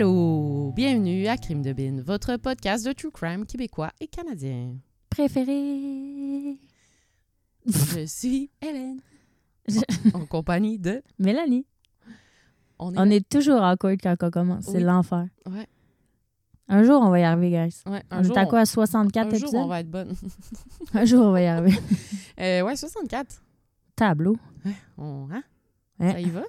Allô, bienvenue à Crime de Bin, votre podcast de true crime québécois et canadien. Préféré. Je suis Hélène, Je- en compagnie de... Mélanie. On est, On est toujours awkward quand on commence. C'est l'enfer. Ouais. Un jour, on va y arriver, guys. Ouais, un On jour, est à quoi, à 64 un jour, épisodes? on va être bonne. Un jour, on va y arriver. Euh, ouais, 64. Tableau. On, hein? Ouais. Ça y va?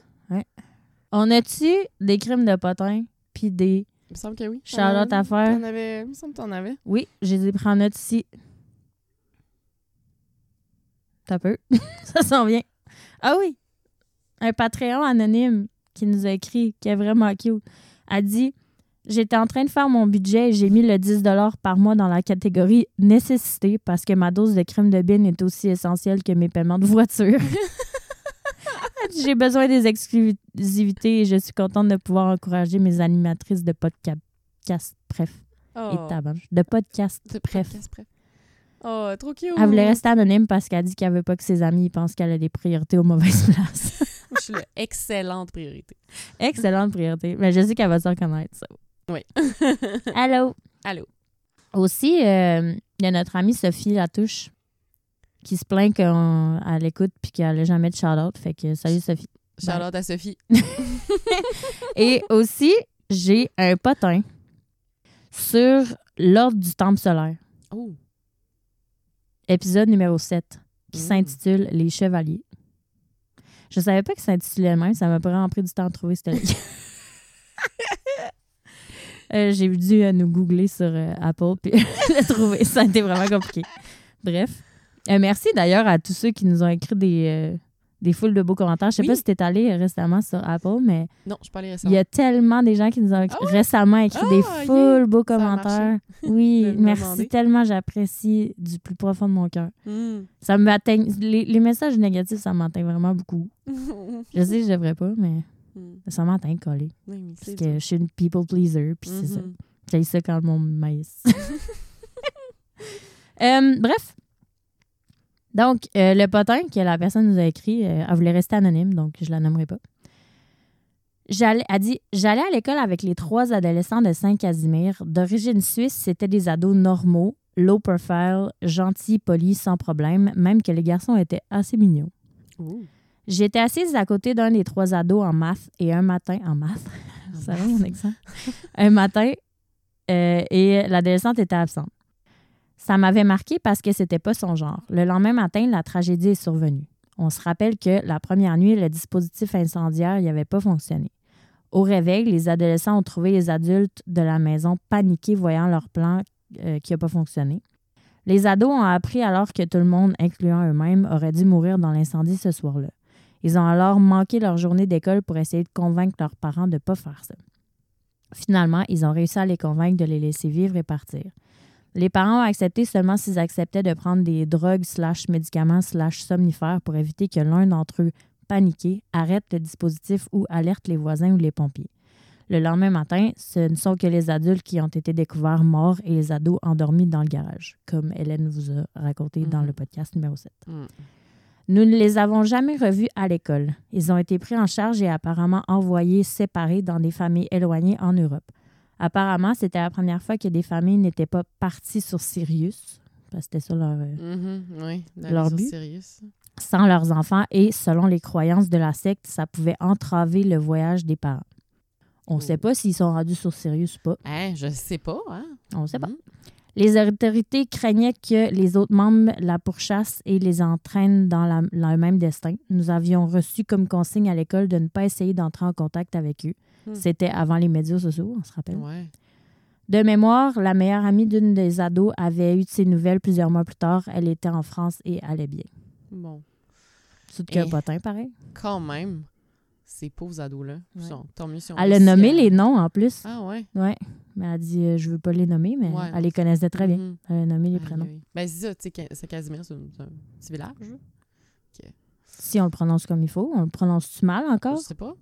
On a-tu des crimes de potins puis des... Il me semble que oui. Shout-out à faire. T'en avais... Il me semble que t'en avais. Oui, je les ai pris en note ici. T'as peu. Ça s'en vient. Ah oui! Un Patreon anonyme qui nous a écrit, qui est vraiment cute, a dit J'étais en train de faire mon budget et j'ai mis le 10 par mois dans la catégorie nécessité parce que ma dose de crème de bin est aussi essentielle que mes paiements de voiture. J'ai besoin des exclusivités et je suis contente de pouvoir encourager mes animatrices de podcast. Bref. Oh. Et. De podcast. De Bref. podcast, bref. Oh, trop cute. Elle voulait rester anonyme parce qu'elle dit qu'elle veut pas que ses amis pensent qu'elle a des priorités aux mauvaises places. Je suis l'excellente priorité. Excellente priorité. Mais je sais qu'elle va se reconnaître, ça. Oui. Allô? Allô. Aussi, euh, il y a notre amie Sophie Latouche qui se plaint qu'elle écoute puis qu'elle n'a jamais de shout-out. Fait que salut Sophie. Charlotte à Sophie. Et aussi, j'ai un potin sur l'ordre du temple solaire, Oh. épisode numéro 7, qui Mm. s'intitule Les Chevaliers. Je savais pas qu'il s'intitulait le même, ça m'a vraiment pris du temps de trouver ce livre. Euh, j'ai dû euh, nous googler sur euh, Apple puis le trouver. Ça a été vraiment compliqué. Bref. Euh, merci d'ailleurs à tous ceux qui nous ont écrit des, euh, des foules de beaux commentaires. Je sais Oui. pas si tu es allé récemment sur Apple, mais Non, je parlais il récemment. y a tellement des gens qui nous ont écrit- Ah ouais? récemment écrit Ah, des yeah! foules beaux a marché. commentaires. Oui, De me merci demander. tellement. J'apprécie du plus profond de mon cœur. Hmm. Ça m'atteigne. Les, les messages négatifs, ça m'atteint vraiment beaucoup. Je sais que je devrais pas, mais Hmm. ça m'atteint collé. Oui, Parce que je suis une people pleaser, puis c'est ça. J'ai ça quand le monde maïs. Euh, bref. Donc, euh, le potin que la personne nous a écrit, euh, elle voulait rester anonyme, donc je la nommerai pas. J'allais, elle dit J'allais à l'école avec les trois adolescents de Saint-Casimir. D'origine suisse, c'était des ados normaux, low profile, gentils, polis, sans problème, même que les garçons étaient assez mignons. J'étais assise à côté d'un des trois ados en maths et un matin en maths. Ça va mon accent? un matin euh, et l'adolescente était absente. Ça m'avait marqué parce que c'était pas son genre. Le lendemain matin, la tragédie est survenue. On se rappelle que la première nuit, le dispositif incendiaire n'avait pas fonctionné. Au réveil, les adolescents ont trouvé les adultes de la maison paniqués voyant leur plan euh, qui n'a pas fonctionné. Les ados ont appris alors que tout le monde, incluant eux-mêmes, aurait dû mourir dans l'incendie ce soir-là. Ils ont alors manqué leur journée d'école pour essayer de convaincre leurs parents de ne pas faire ça. Finalement, ils ont réussi à les convaincre de les laisser vivre et partir. Les parents ont accepté seulement s'ils acceptaient de prendre des drogues slash médicaments slash somnifères pour éviter que l'un d'entre eux, paniqué, arrête le dispositif ou alerte les voisins ou les pompiers. Le lendemain matin, ce ne sont que les adultes qui ont été découverts morts et les ados endormis dans le garage, comme Hélène vous a raconté dans Mhm. le podcast numéro 7. Hmm. Nous ne les avons jamais revus à l'école. Ils ont été pris en charge et apparemment envoyés séparés dans des familles éloignées en Europe. Apparemment, c'était la première fois que des familles n'étaient pas parties sur Sirius, parce que c'était ça leur, euh, Mhm, oui, la Leur vision but? sérieuse. sans leurs enfants et, selon les croyances de la secte, ça pouvait entraver le voyage des parents. On ne Oh. sait pas s'ils sont rendus sur Sirius ou pas. Hein, je sais pas, hein? On ne sait pas. Mhm. Les autorités craignaient que les autres membres la pourchassent et les entraînent dans la- le même destin. Nous avions reçu comme consigne à l'école de ne pas essayer d'entrer en contact avec eux. Hmm. C'était avant les médias sociaux, on se rappelle. Ouais. De mémoire, la meilleure amie d'une des ados avait eu de ses nouvelles plusieurs mois plus tard. Elle était en France et allait bien. Bon. Tout de Eh. potin, pareil. Quand même, ces pauvres ados-là, Ouais. sont- tant mieux si on Elle a nommé à- les noms en plus. Ah ouais? Ouais. Mais elle a dit euh, je veux pas les nommer, mais Ouais. elle les connaissait très bien. Mhm. Elle a nommé les prénoms. aïe. Ben c'est ça, tu sais, Ca- c'est Casimir, c'est un, c'est petit village. Si on le prononce comme il faut, on le prononce-tu mal encore? Je sais pas.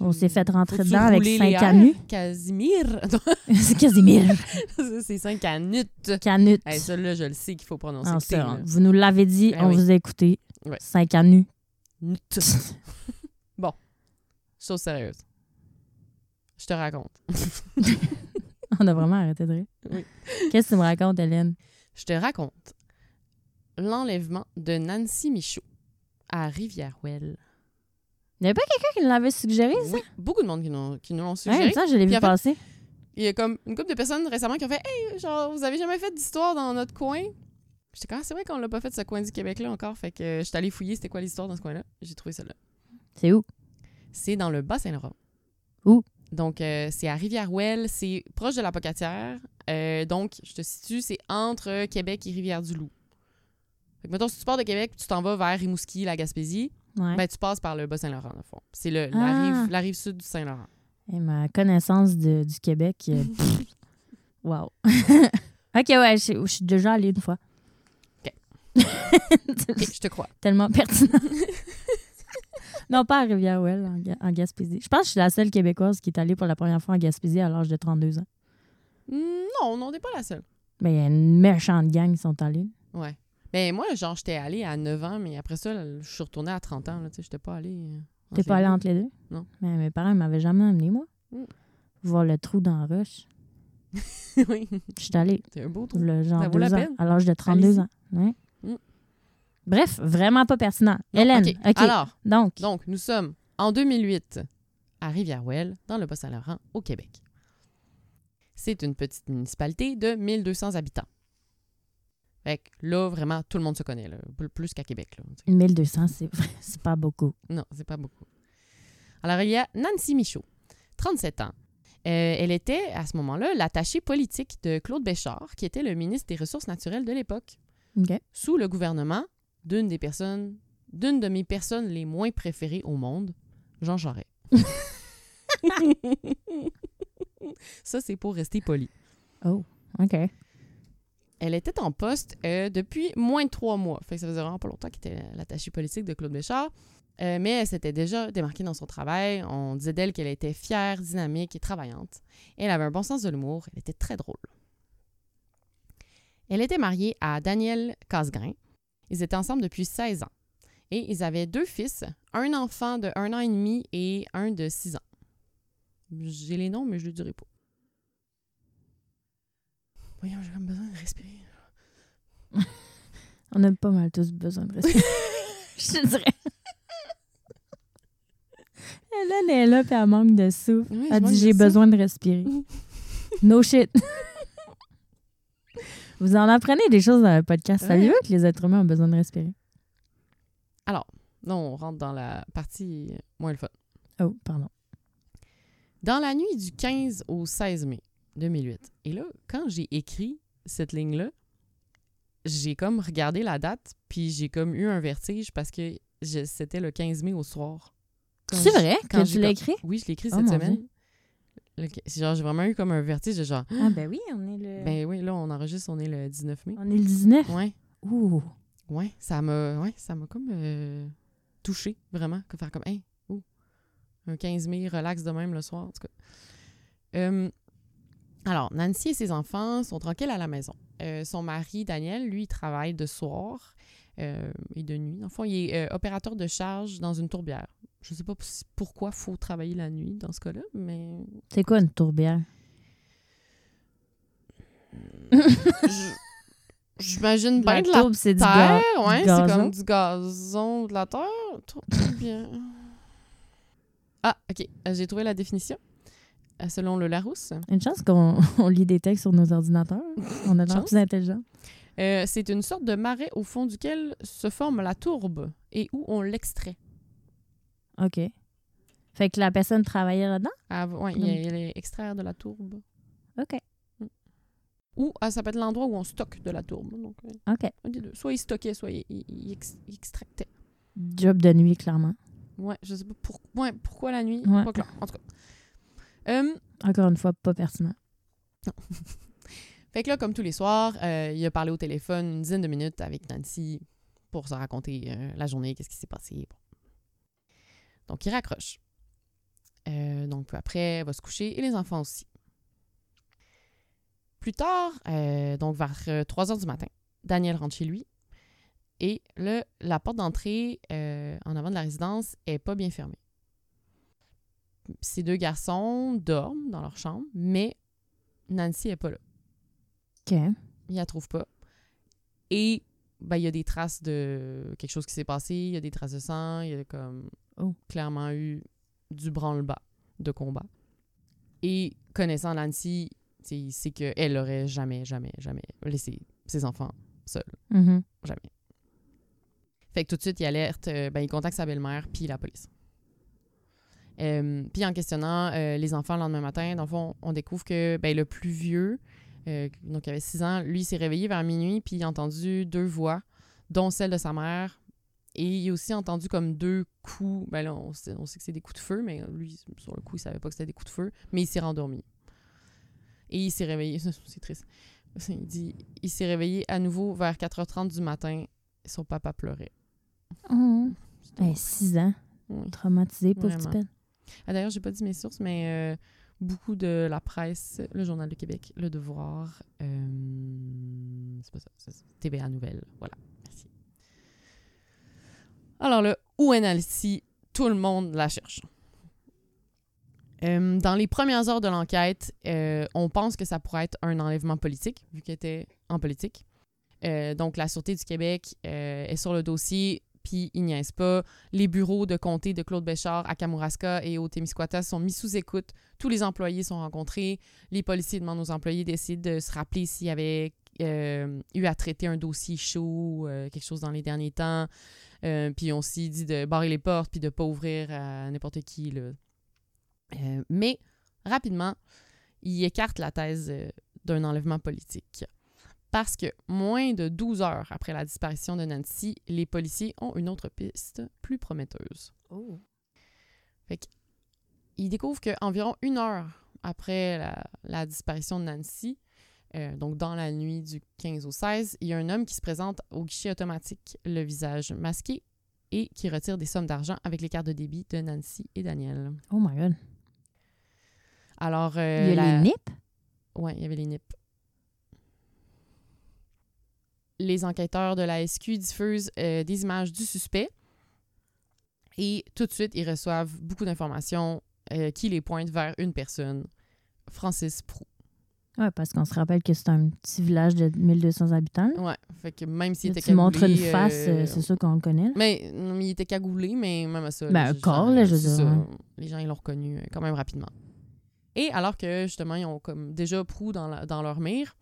On s'est fait rentrer dedans avec cinq canuts. Casimir! C'est Casimir? C'est cinq canutes. Canut. Hey, ça, là, je le sais qu'il faut prononcer. Ah, ça, là. vous nous l'avez dit, Ben on oui. vous a écouté. Ouais. Cinq canus. Nut. bon. Chose sérieuse. Je te raconte. On a vraiment arrêté de rire. Oui. Qu'est-ce que tu me racontes, Hélène? Je te raconte l'enlèvement de Nancy Michaud à Rivière-Ouelle. Il n'y avait pas quelqu'un qui nous l'avait suggéré, ça? Oui, beaucoup de monde qui nous, qui nous l'ont Ouais, suggéré. ça, je l'ai vu passer. Il y a comme une couple de personnes récemment qui ont fait Hey, genre, vous avez jamais fait d'histoire dans notre coin? J'étais comme, Ah, c'est vrai qu'on l'a pas fait ce coin du Québec-là encore. Fait que euh, j'étais allée fouiller c'était quoi l'histoire dans ce coin-là. J'ai trouvé celle-là. C'est où? C'est dans le Bas-Saint-Laurent. Où? Donc, euh, c'est à Rivière-Ouelle. C'est proche de la Pocatière. Euh, donc, je te situe, c'est entre Québec et Rivière-du-Loup. Fait que, mettons, si tu pars de Québec tu t'en vas vers Rimouski, la Gaspésie, Ouais. ben, tu passes par le Bas-Saint-Laurent, le fond. C'est le- Ah. la, rive, la rive sud du Saint-Laurent. Et ma connaissance de- du Québec. wow. ok, ouais, je, suis déjà allée une fois. Ok. Je te crois. Tellement pertinent. non, pas à Rivière-Ouelle, en, Ga- en Gaspésie. Je pense que je suis la seule Québécoise qui est allée pour la première fois en Gaspésie à l'âge de 32 ans. Hmm, Non, non, t'es pas la seule. Mais il y a une méchante gang qui sont allés. Ouais. Ben, moi, genre, j'étais allée à 9 ans, mais après ça, je suis retournée à 30 ans. Tu sais, j'étais pas allée. euh, T'es pas allée entre les deux? Non. Mais mes parents ne m'avaient jamais amené, moi. Mm. Voir le trou dans la roche. oui, Je suis allée, c'est un beau trou. le genre Ça vaut la ans, peine. à l'âge de 32 Allez-y. ans. Ouais. Mm. Bref, vraiment pas pertinent. Non, Hélène, OK. OK. Alors, Donc, donc, nous sommes en 2008 à Rivière-Ouelle, dans le Bas-Saint-Laurent, au Québec. C'est une petite municipalité de 1200 habitants. Fait que là, vraiment, tout le monde se connaît, là, Plus- qu'à Québec. Là, tu sais. 1200, c'est pas beaucoup. Non, c'est pas beaucoup. Alors, il y a Nancy Michaud, 37 ans. Euh, elle était, à ce moment-là, l'attachée politique de Claude Béchard, qui était le ministre des Ressources naturelles de l'époque, sous le gouvernement d'une des personnes, d'une de mes personnes les moins préférées au monde, Jean Charest. Ça, c'est pour rester poli. Oh, OK. Elle était en poste euh, depuis moins de trois mois. Ça faisait vraiment pas longtemps qu'elle était l'attachée politique de Claude Béchard. Euh, mais elle s'était déjà démarquée dans son travail. On disait d'elle qu'elle était fière, dynamique et travaillante. Elle avait un bon sens de l'humour. Elle était très drôle. Elle était mariée à Daniel Casgrain. Ils étaient ensemble depuis 16 ans. Et ils avaient deux fils, un enfant de un an et demi et un de 6 ans. J'ai les noms, mais je ne les dirai pas. Voyons, j'ai comme besoin de respirer. On a pas mal tous besoin de respirer. Je te dirais. Hélène est là, puis elle manque de souffle. Oui, elle dit J'ai besoin de respirer. no shit. Vous en apprenez des choses dans le podcast. Ouais. Saviez-vous que les êtres humains ont besoin de respirer? Là, on rentre dans la partie moins le fun. Oh, pardon. Dans la nuit du 15 au 16 mai 2008. Et là, quand j'ai écrit cette ligne-là, j'ai comme regardé la date, puis j'ai comme eu un vertige parce que c'était le 15 mai au soir. C'est vrai quand que tu l'as écrit? Oui, je l'ai écrit Oh, cette semaine. Le- c'est genre, j'ai vraiment eu comme un vertige de genre, Ah, ben oui, on est le. ben oui, là, on enregistre, on est le 19 mai. on est le 19. Ouais, Ouh. ouais, ça m'a, ouais, ça m'a comme euh, touché, vraiment, faire comme, hey, ouh, un 15 mai, relax de même le soir, en tout cas. Euh, alors, Nancy et ses enfants sont tranquilles à la maison. Euh, son mari, Daniel, lui, il travaille de soir euh, et de nuit. Fond, il est euh, opérateur de charge dans une tourbière. Je sais pas pourquoi il faut travailler la nuit dans ce cas-là, mais C'est quoi une tourbière? j'imagine bien de la tourbe, c'est du terre, ga- ouais, c'est comme du gazon, de la terre. Bien. Ah, OK. J'ai trouvé la définition. Euh, selon le Larousse, Une chance qu'on on lit des textes sur nos ordinateurs. On a l'air Chance. plus intelligent. euh, c'est une sorte de marais au fond duquel se forme la tourbe et où on l'extrait. OK. Fait que la personne travaillait là-dedans? Ah, ouais, il il a extraire de la tourbe. OK. Ou ah, ça peut être l'endroit où on stocke de la tourbe. Donc, euh, OK. Soit il stockait, soit il, il- il ex- il extractait. Job de nuit, clairement. Ouais, je sais pas pour- ouais, pourquoi la nuit. Ouais. Pas clair. En tout cas. Euh, Encore une fois, pas pertinent. Fait que là, comme tous les soirs, euh, il a parlé au téléphone une dizaine de minutes avec Nancy pour se raconter euh, la journée, qu'est-ce qui s'est passé. Bon. Donc, il raccroche. Euh, donc, peu après, il va se coucher et les enfants aussi. Plus tard, donc vers 3 heures du matin, Daniel rentre chez lui et le, la porte d'entrée en avant de la résidence est pas bien fermée. Ces deux garçons dorment dans leur chambre, mais Nancy est pas là. OK. Il la trouve pas. Et ben, il y a des traces de quelque chose qui s'est passé, il y a des traces de sang, il y a comme Oh. clairement eu du branle-bas de combat. Et connaissant Nancy, il sait qu'elle aurait jamais, jamais, jamais laissé ses enfants seuls. Mhm. Jamais. Fait que tout de suite, il alerte, euh, ben, il contacte sa belle-mère puis la police. Euh, puis en questionnant euh, les enfants le lendemain matin, dans le fond, on découvre que ben, le plus vieux, euh, donc il avait 6 ans, lui il s'est réveillé vers minuit puis il a entendu deux voix, dont celle de sa mère. Et il a aussi entendu comme deux coups. Ben là, on sait, on sait que c'est des coups de feu, mais lui, sur le coup, il savait pas que c'était des coups de feu. Mais il s'est rendormi. Et il s'est réveillé. C'est triste. Il dit il s'est réveillé à nouveau vers 4h30 du matin. Son papa pleurait. Oh. C'était- Ben, six ans. Oui. Traumatisé, pauvre. Ah, D'ailleurs, j'ai pas dit mes sources, mais euh, beaucoup de la presse, le Journal de Québec, Le Devoir, euh, c'est pas ça, ça, TVA Nouvelles. Voilà, merci. Alors là, où Nancy? Tout le monde la cherche. Euh, dans les premières heures de l'enquête, on pense que ça pourrait être un enlèvement politique, vu qu'elle était en politique. Donc, la Sûreté du Québec est sur le dossier, puis il niaise pas. Les bureaux de comté de Claude Béchard à Kamouraska et au Témiscouata sont mis sous écoute. Tous les employés sont rencontrés. Les policiers demandent aux employés d'essayer de se rappeler s'il y avait euh, eu à traiter un dossier chaud, euh, quelque chose dans les derniers temps. Euh, puis on s'y dit de barrer les portes puis de pas ouvrir à n'importe qui. là. Mais rapidement, il écarte la thèse d'un enlèvement politique. Parce que moins de 12 heures après la disparition de Nancy, les policiers ont une autre piste plus prometteuse. Oh. Ils découvrent qu'environ une heure après la, la disparition de Nancy, euh, donc dans la nuit du 15 au 16, il y a un homme qui se présente au guichet automatique, le visage masqué, et qui retire des sommes d'argent avec les cartes de débit de Nancy et Daniel. Oh my God. Alors, euh, Il y a la- les nips? Ouais, il y avait les nips. Les enquêteurs de la SQ diffusent euh, des images du suspect et tout de suite, ils reçoivent beaucoup d'informations euh, qui les pointent vers une personne, Francis Prou. Ouais, parce qu'on se rappelle que c'est un petit village de 1200 habitants. Ouais, fait que même s'il était tu montres une cagoulé, face, euh, c'est sûr qu'on le connaît. là. Mais non, mais il était cagoulé, mais même à ça. Ben, un corps, là, je veux dire, ouais. Les gens, ils l'ont reconnu quand même rapidement. Et alors que, justement, ils ont comme déjà Prou dans, la- dans leur mire,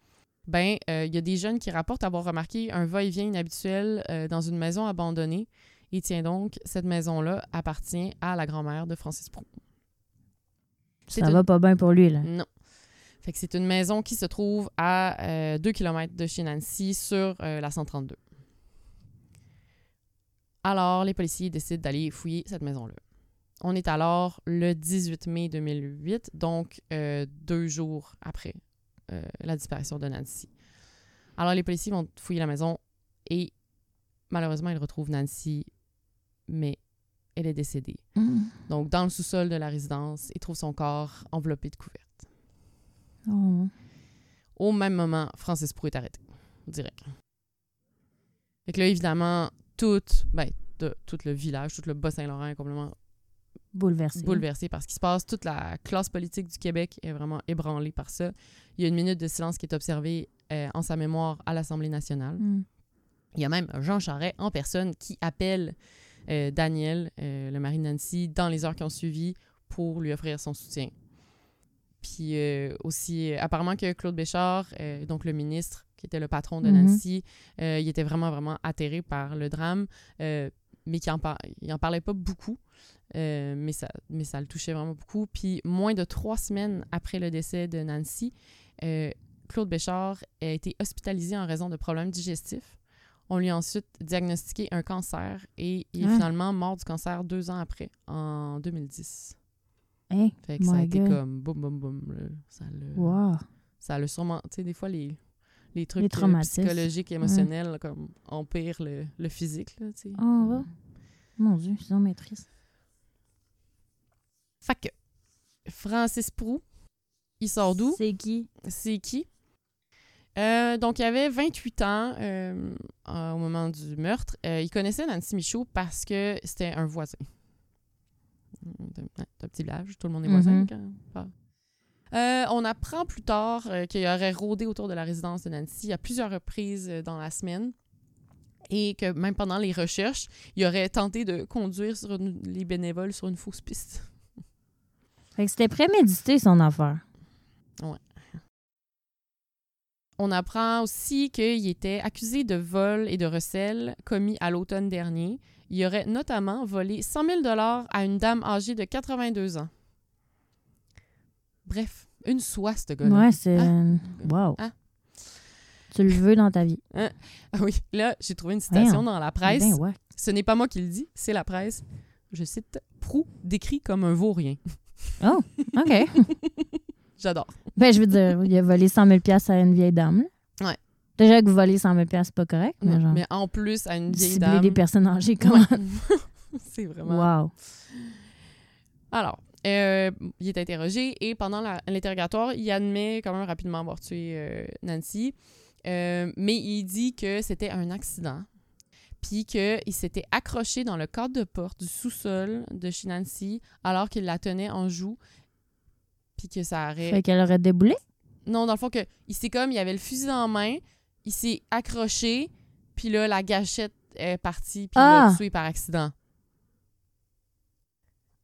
ben, euh, il y a des jeunes qui rapportent avoir remarqué un va-et-vient inhabituel euh, dans une maison abandonnée. Et tiens donc, cette maison-là appartient à la grand-mère de Francis Prou. C'est Ça une- va pas bien pour lui, là. non. Fait que c'est une maison qui se trouve à 2 km de chez Nancy sur euh, la 132. Alors, les policiers décident d'aller fouiller cette maison-là. On est alors le 18 mai 2008, donc euh, deux jours après euh, la disparition de Nancy. Alors, les policiers vont fouiller la maison et malheureusement, ils retrouvent Nancy, mais elle est décédée. Mm. Donc, dans le sous-sol de la résidence, ils trouvent son corps enveloppé de couvertes. Oh. Au même moment, Francis Prou est arrêté. Direct. Fait que là, évidemment, tout, ben, de- tout le village, tout le Bas-Saint-Laurent est complètement Bouleversé. bouleversé par ce qui se passe. Toute la classe politique du Québec est vraiment ébranlée par ça. Il y a une minute de silence qui est observée euh, en sa mémoire à l'Assemblée nationale. Mm. Il y a même Jean Charest en personne qui appelle euh, Daniel, euh, le mari de Nancy, dans les heures qui ont suivi pour lui offrir son soutien. Puis aussi, apparemment que Claude Béchard, donc le ministre qui était le patron de Mhm. Nancy, il était vraiment, vraiment atterré par le drame, mais qui en, par- il en parlait pas beaucoup, euh, mais, ça, mais ça le touchait vraiment beaucoup. Puis moins de trois semaines après le décès de Nancy, euh, Claude Béchard a été hospitalisé en raison de problèmes digestifs. On lui a ensuite diagnostiqué un cancer et il est Ah. finalement mort du cancer deux ans après, en 2010. Hey, Fait que ça a été comme boum, boum, boum. là. Ça l'a wow. ça l'a sûrement. Tu sais, des fois, les, les trucs Les euh, psychologiques, émotionnels, comme empirent le, le physique. Là, tu sais. Oh. Mon Dieu, c'est donc maîtrise. Fait que Francis Prou, il sort d'où? C'est qui? C'est qui? Euh, donc, il avait 28 ans euh, euh, au moment du meurtre. Euh, il connaissait Nancy Michaud parce que c'était un voisin. C'est un- petit village, tout le monde est voisin. Mhm. quand- enfin. Euh, on apprend plus tard qu'il aurait rôdé autour de la résidence de Nancy à plusieurs reprises dans la semaine et que même pendant les recherches, il aurait tenté de conduire sur une- les bénévoles sur une fausse piste. Fait que c'était prémédité, son affaire. On apprend aussi qu'il était accusé de vol et de recel commis à l'automne dernier. Il aurait notamment volé 100 000 à une dame âgée de 82 ans. Bref, une soie, ce gars-là. Ouais, c'est. Ah. Wow. Ah. Tu le veux dans ta vie. Ah oui, là, j'ai trouvé une citation dans la presse. Ben ouais. Ce n'est pas moi qui le dis, c'est la presse. Je cite Prou décrit comme un vaurien. Oh, OK. J'adore. ben, je veux dire, il a volé 100 000 à une vieille dame. là. Ouais. Déjà que voler 100 000 c'est pas correct, mais genre. Mais en plus, à une vieille Cibler dame. des personnes âgées, comment? Ouais. c'est vraiment. Wow. Alors, euh, il est interrogé et pendant l'interrogatoire, il admet quand même rapidement avoir tué euh, Nancy. Euh, mais il dit que c'était un accident. Puis qu'il s'était accroché dans le cadre de porte du sous-sol de chez Nancy alors qu'il la tenait en joue. Puis que ça aurait. Fait qu'elle aurait déboulé? Non, dans le fond, que, il s'est comme, il avait le fusil en main, il s'est accroché, puis là, la gâchette est partie, puis il l'a Ah! tué par accident.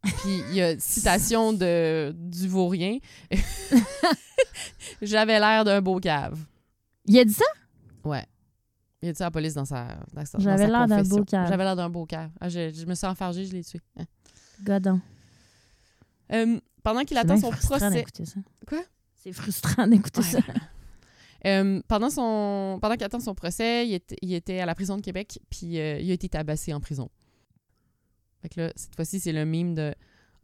Puis il y a une citation de, du vaurien. J'avais l'air d'un beau cave. Il a dit ça? Ouais. Il a dit à la police dans sa, dans sa, J'avais l'air d'un beau cave. J'avais l'air d'un beau cave. Ah, je, je me suis enfargée, je l'ai tué. Hein. Godon. Euh, pendant qu'il attend son frustrant procès... d'écouter ça. Quoi? C'est frustrant d'écouter Ouais. ça. Euh, pendant son pendant qu'il attend son procès, il était, il était à la prison de Québec, puis euh, il a été tabassé en prison. Fait que là, cette fois-ci, c'est le mime de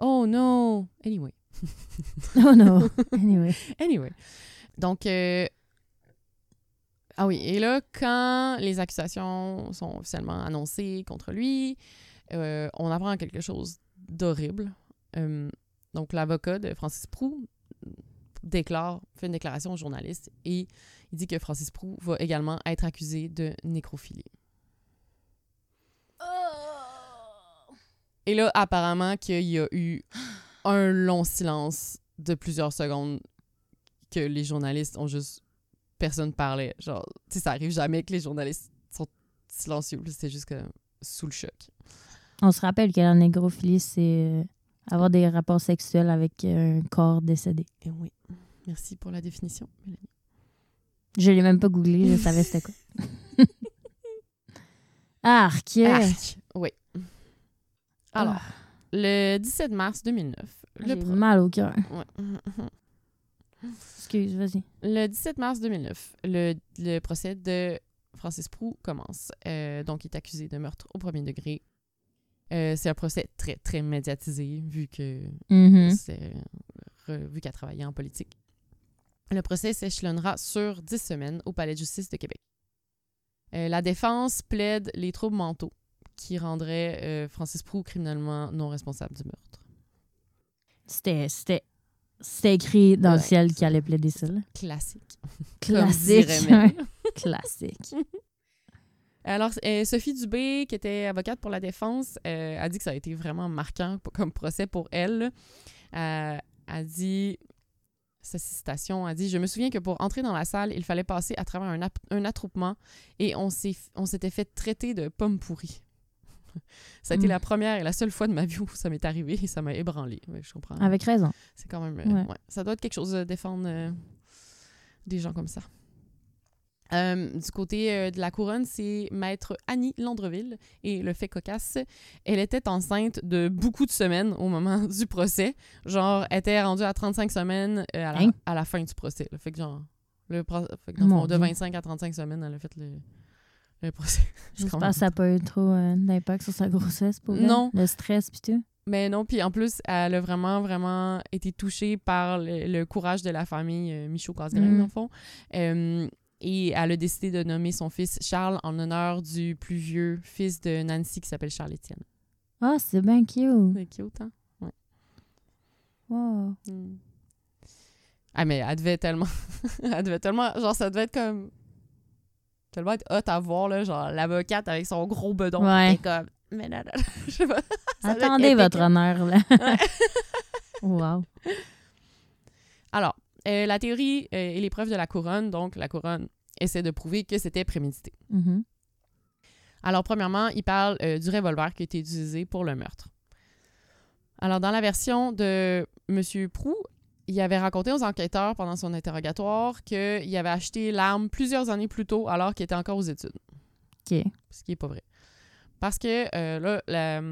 Oh no! Anyway. Oh non. Anyway. Anyway. Donc, euh, ah oui, et là, quand les accusations sont officiellement annoncées contre lui, euh, on apprend quelque chose d'horrible. Euh, donc, l'avocat de Francis Prou déclare, fait une déclaration aux journalistes et il dit que Francis Prou va également être accusé de nécrophilie. Et là, apparemment qu'il y a eu un long silence de plusieurs secondes que les journalistes ont juste... Personne parlait. Genre, tu sais, ça arrive jamais que les journalistes sont silencieux. C'était juste que sous le choc. On se rappelle que la négrophilie, c'est euh, avoir des rapports sexuels avec euh, un corps décédé. Et oui. Merci pour la définition, Mélanie. Je l'ai même pas googlé, je savais c'était quoi. Arc! Arc. Oui. Alors, Ah, le 17 mars 2009, le, J'ai mal au cœur. Ouais. Excuse, vas-y. le 17 mars 2009, le, le procès de Francis Prou commence. Euh, donc, il est accusé de meurtre au premier degré. Euh, c'est un procès très, très médiatisé, vu que c'est re- vu qu'elle travaillait en politique. Le procès s'échelonnera sur 10 semaines au Palais de justice de Québec. Euh, la défense plaide les troubles mentaux qui rendraient Francis Prou criminellement non responsable du meurtre. C'était, c'était, écrit dans le ciel qu'il allait plaider ça. là. Classique. Classique. Classique. Alors, euh, Sophie Dubé, qui était avocate pour la défense, euh, a dit que ça a été vraiment marquant comme procès pour elle. Euh, a dit, sa citation, a dit « Je me souviens que pour entrer dans la salle, il fallait passer à travers un, un attroupement et on s'était fait traiter de pommes pourries. » Ça a été Mm. la première et la seule fois de ma vie où ça m'est arrivé et ça m'a ébranlé. Je comprends. Avec raison. C'est quand même. euh, Ouais. ouais. Ça doit être quelque chose de défendre euh, des gens comme ça. Euh, du côté euh, de la couronne, c'est maître Annie Landreville. Et le fait cocasse, elle était enceinte de beaucoup de semaines au moment du procès. Genre, elle était rendue à 35 semaines euh, à, la, Hein? à la fin du procès. là. Fait que genre, le fait que dans fond, de Dieu. 25 à 35 semaines, elle a fait le, le procès. J'espère que ça n'a pas eu trop euh, d'impact sur sa grossesse pour elle. Non. Le stress pis tout. Mais non, puis en plus, elle a vraiment, vraiment été touchée par le, le courage de la famille euh, Michaud-Casgrain, Mm. dans le fond. Euh, et elle a décidé de nommer son fils Charles en honneur du plus vieux fils de Nancy qui s'appelle Charles-Étienne. Ah, c'est bien cute. C'est cute, hein? Wow. Mm. Ah, mais elle devait tellement... elle devait tellement... Genre, ça devait être comme... Tellement être hot à voir, là, genre, l'avocate avec son gros bedon. Ouais. était comme... Mais là, là, je sais pas. Ça doit être Attendez, votre honneur, là. Ouais. wow. Alors, euh, la théorie euh, et les preuves de la couronne, donc la couronne essaie de prouver que c'était prémédité. Mhm. Alors, premièrement, il parle euh, du revolver qui a été utilisé pour le meurtre. Alors, dans la version de M. Prou, il avait raconté aux enquêteurs pendant son interrogatoire qu'il avait acheté l'arme plusieurs années plus tôt alors qu'il était encore aux études. OK. Ce qui n'est pas vrai. Parce que euh, là, la-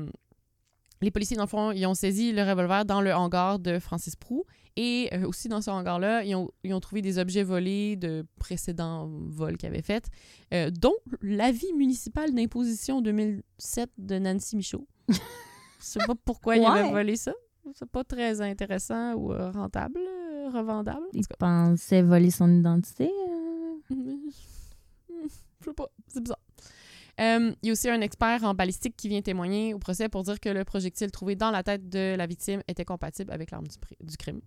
les policiers, dans le fond, ils ont saisi le revolver dans le hangar de Francis Prou. Et euh, aussi dans ce hangar-là, ils ont, ils ont trouvé des objets volés de précédents vols qu'ils avaient faits, euh, dont l'avis municipal d'imposition 2007 de Nancy Michaud. Je sais pas pourquoi Ouais. avaient volé ça. C'est pas très intéressant ou euh, rentable, euh, revendable. En Il pensait voler son identité. euh. Je sais pas, c'est bizarre. Euh, il y a aussi un expert en balistique qui vient témoigner au procès pour dire que le projectile trouvé dans la tête de la victime était compatible avec l'arme du, crime.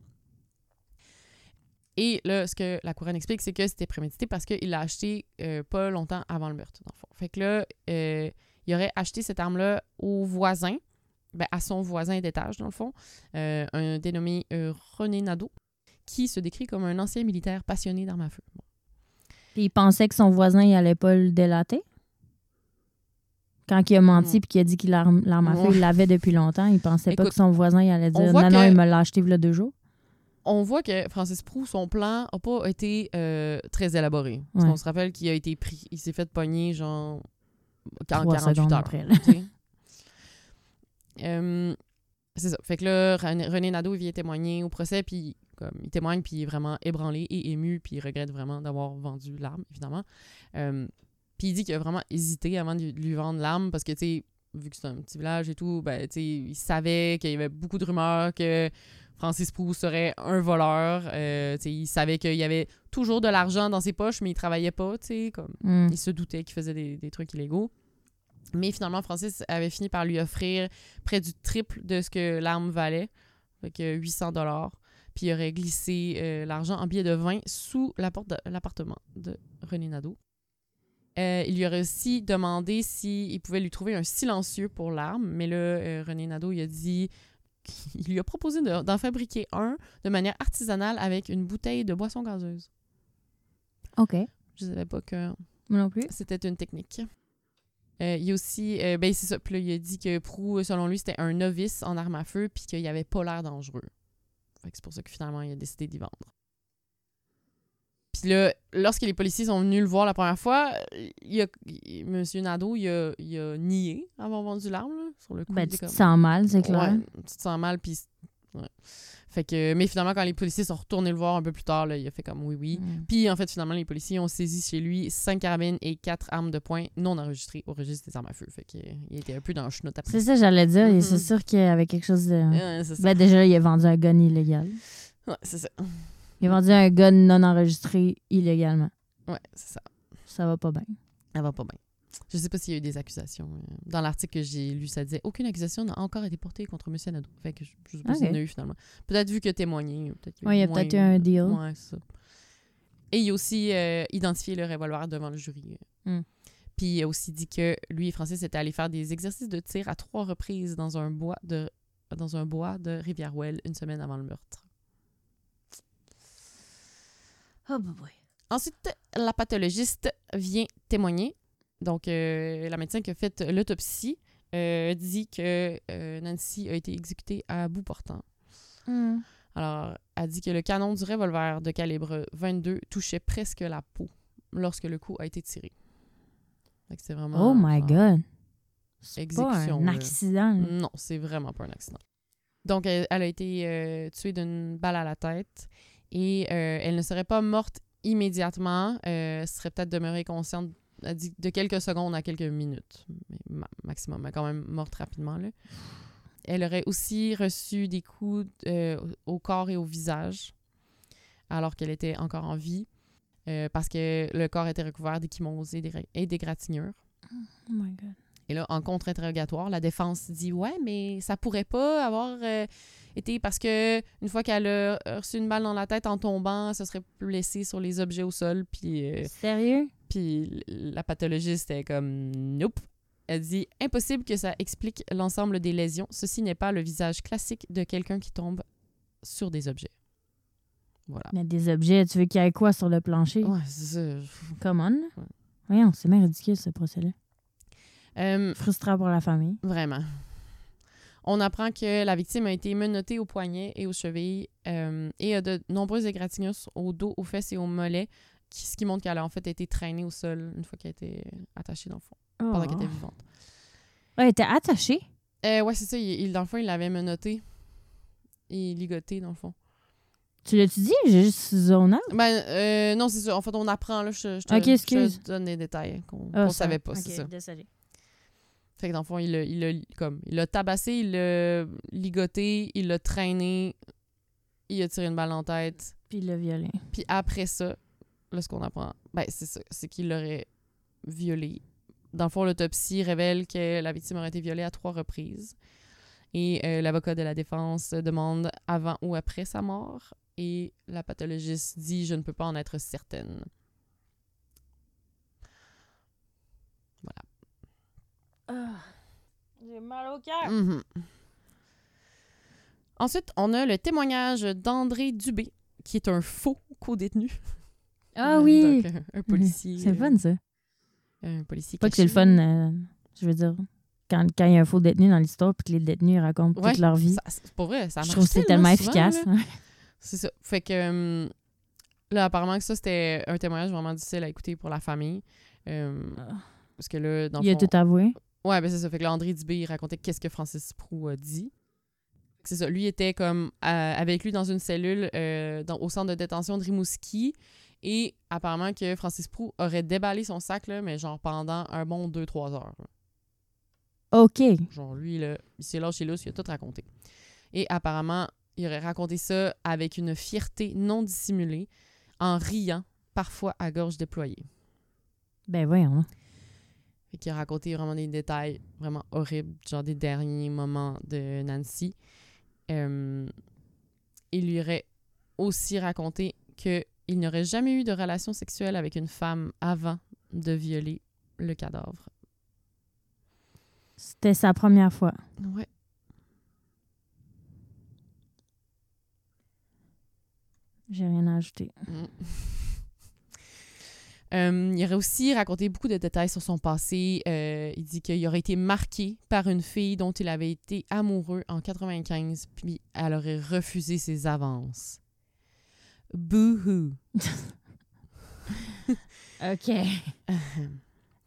Et là, ce que la couronne explique, c'est que c'était prémédité parce qu'il l'a acheté euh, pas longtemps avant le meurtre, dans le fond. Fait que là, euh, il aurait acheté cette arme-là au voisin, ben, à son voisin d'étage, dans le fond, euh, un dénommé euh, René Nadeau, qui se décrit comme un ancien militaire passionné d'armes à feu. Bon. Il pensait que son voisin, il allait pas le délater? Quand il a menti Mm. puis qu'il a dit qu'il l'arme à feu, il l'avait depuis longtemps. Il pensait pas que son voisin, il allait on dire non, non, il me l'a acheté il y a deux jours. on voit que Francis Prou, son plan n'a pas été euh, très élaboré. Parce qu'on se rappelle qu'il a été pris, il s'est fait pogner genre en Trois 48 secondes heures. après. Euh, c'est ça. Fait que là, René, Nadeau il vient témoigner au procès, puis comme, il témoigne, puis il est vraiment ébranlé et ému, puis il regrette vraiment d'avoir vendu l'arme, évidemment. Euh, puis il dit qu'il a vraiment hésité avant de lui- vendre l'arme parce que, tu sais, vu que c'est un petit village et tout, ben, tu sais, il savait qu'il y avait beaucoup de rumeurs que Francis Prou serait un voleur. Euh, tu sais, il savait qu'il y avait toujours de l'argent dans ses poches, mais il travaillait pas, tu sais, comme Mm. il se doutait qu'il faisait des, des trucs illégaux. Mais finalement, Francis avait fini par lui offrir près du triple de ce que l'arme valait, que 800 dollars. Puis il aurait glissé euh, l'argent en billets de vin sous la porte de l'appartement de René Nadeau. Euh, il lui aurait aussi demandé s'il pouvait lui trouver un silencieux pour l'arme, mais là, euh, René Nadeau, il a dit il lui a proposé de- d'en fabriquer un de manière artisanale avec une bouteille de boisson gazeuse. OK. Je savais pas que Moi non plus. c'était une technique. Euh, il y a aussi, euh, ben c'est ça, puis là, il a dit que Prou, selon lui, c'était un novice en armes à feu, puis qu'il avait pas l'air dangereux. Fait que c'est pour ça que finalement, il a décidé d'y vendre. Puis là, lorsque les policiers sont venus le voir la première fois, il a, il- Monsieur Nadeau, il a, il a nié avoir vendu l'arme, sur le coup. Ben, tu te sens mal, c'est clair. Ouais, tu te sens mal, puis... ouais. Fait que, mais finalement, quand les policiers sont retournés le voir un peu plus tard, là, il a fait comme oui, oui. Mm. Puis en fait, finalement, les policiers ont saisi chez lui cinq carabines et quatre armes de poing non enregistrées au registre des armes à feu. Fait qu'il il était un peu dans le chenoute après. C'est ça, j'allais dire. C'est sûr qu'il y avait quelque chose de. Ouais, ça. Ben, déjà, il a vendu un gun illégal. Ouais, c'est ça. Il a vendu un gun non enregistré illégalement. Ouais, c'est ça. Ça va pas bien. Elle va pas bien. Je sais pas s'il y a eu des accusations. euh, Dans l'article que j'ai lu, ça disait aucune accusation n'a encore été portée contre M. Nadeau. Fait que je, je sais pas s'il y en a eu finalement. Peut-être vu a témoigné. ou Peut-être qu'il Ouais, il y a peut-être eu un deal. Ouais, c'est ça. Et il a aussi euh, identifié le revolver devant le jury. Hmm. Puis il a aussi dit que lui et Francis étaient allés faire des exercices de tir à trois reprises dans un bois de dans un bois de Rivière-Ouelle une semaine avant le meurtre. Oh, boy. Ensuite, la pathologiste vient témoigner. Donc, euh, la médecin qui a fait l'autopsie euh, dit que euh, Nancy a été exécutée à bout portant. Mm. Alors, elle dit que le canon du revolver de calibre 22 touchait presque la peau lorsque le coup a été tiré. C'est vraiment. Oh my God. C'est pas un accident. là. Non, c'est vraiment pas un accident. Donc, elle, elle a été euh, tuée d'une balle à la tête et euh, elle ne serait pas morte immédiatement. Euh, serait peut-être demeurée consciente elle dit, de quelques secondes à quelques minutes, mais ma- maximum. Est quand même morte rapidement. Là. Elle aurait aussi reçu des coups euh, au corps et au visage alors qu'elle était encore en vie euh, parce que le corps était recouvert d'échymoses et et d'égratignures. Oh my God. Et là, en contre-interrogatoire, la défense dit Ouais, mais ça pourrait pas avoir euh, été parce que une fois qu'elle a reçu une balle dans la tête en tombant, ça serait blessé sur les objets au sol. Puis, euh, Sérieux? puis la pathologiste est comme Nope. Elle dit Impossible que ça explique l'ensemble des lésions. Ceci n'est pas le visage classique de quelqu'un qui tombe sur des objets. Voilà. Mais des objets, tu veux qu'il y ait quoi sur le plancher? Ouais, c'est ça. Come on. Voyons, c'est bien ridicule ce procès-là. Euh, Frustrant pour la famille. Vraiment. On apprend que la victime a été menottée au poignet et aux chevilles euh, et a de nombreuses égratignures au dos, aux fesses et aux mollets, qui- ce qui montre qu'elle a en fait été traînée au sol une fois qu'elle a été attachée dans le fond, pendant qu'elle était Oh. vivante. Elle était attachée? Euh, ouais, c'est ça. Il, il- dans le fond, il l'avait menotté et ligoté, dans le fond. Tu l'as-tu dit? J'ai juste zone out? Ben, euh, non, c'est ça. En fait, on apprend, là. Je, je te, je donne des détails qu'on Ah, ça- savait pas, c'est ça. Fait que dans le fond, il l'a il l'a- comme il l'a tabassé, il l'a ligoté, il l'a traîné, il a tiré une balle en tête. Puis le violin. Puis après ça, là, ce qu'on apprend, ben, c'est ça, c'est qu'il l'aurait violée. Dans le fond, l'autopsie révèle que la victime aurait été violée à trois reprises. Et euh, l'avocat de la défense demande avant ou après sa mort. Et la pathologiste dit Je ne peux pas en être certaine. J'ai mal au cœur. Mhm. Ensuite, on a le témoignage d'André Dubé, qui est un faux co-détenu. Ah Euh, oui! donc, un, un policier. C'est le fun, ça. euh, Un policier Pas que c'est le fun, euh, je veux dire, quand, quand il y a un faux détenu dans l'histoire puis que les détenus racontent Ouais, toute leur vie. C'est pas vrai, ça je marche trouve que c'est tellement souvent, efficace. C'est ça. Fait que là, apparemment que ça, c'était un témoignage vraiment difficile à écouter pour la famille. Ah. parce que là, dans il a fond- tout avoué? Ouais, ben c'est ça. Fait que là, André Dubé, il racontait qu'est-ce que Francis Prou a dit. C'est ça. Lui était comme euh, avec lui dans une cellule euh, dans- au centre de détention de Rimouski. Et apparemment que Francis Prou aurait déballé son sac, là, mais genre pendant un bon 2-3 heures. là. OK. Genre, lui, là, il s'est lâché là, il a tout raconté. Et apparemment, il aurait raconté ça avec une fierté non dissimulée, en riant, parfois à gorge déployée. Ben voyons. Fait qu'il a raconté vraiment des détails vraiment horribles, genre des derniers moments de Nancy. Euh, il lui aurait aussi raconté qu'il n'aurait jamais eu de relation sexuelle avec une femme avant de violer le cadavre. C'était sa première fois. Ouais. J'ai rien à ajouter. Mm. Euh, il aurait aussi raconté beaucoup de détails sur son passé. Euh, il dit qu'il aurait été marqué par une fille dont il avait été amoureux en 95, puis elle aurait refusé ses avances. Boo-hoo. OK.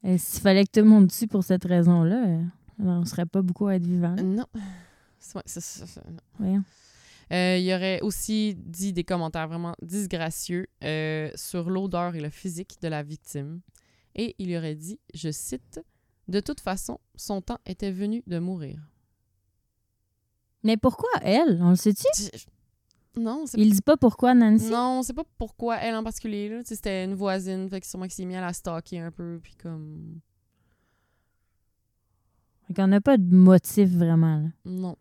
Et S'il fallait que tout le monde tue pour cette raison-là, euh, on ne serait pas beaucoup à être vivant. non. Non. Voyons. Euh, il aurait aussi dit des commentaires vraiment disgracieux euh, sur l'odeur et le physique de la victime. Et il aurait dit, je cite, De toute façon, son temps était venu de mourir. Mais pourquoi elle? On le sait-tu? Non, c'est Il dit pas pourquoi Nancy? Non, c'est pas pourquoi elle en particulier. Là. C'était une voisine, fait que sûrement qu'il s'est mis à la stalker un peu, puis comme... Fait qu'on n'a pas de motif vraiment. là. Non.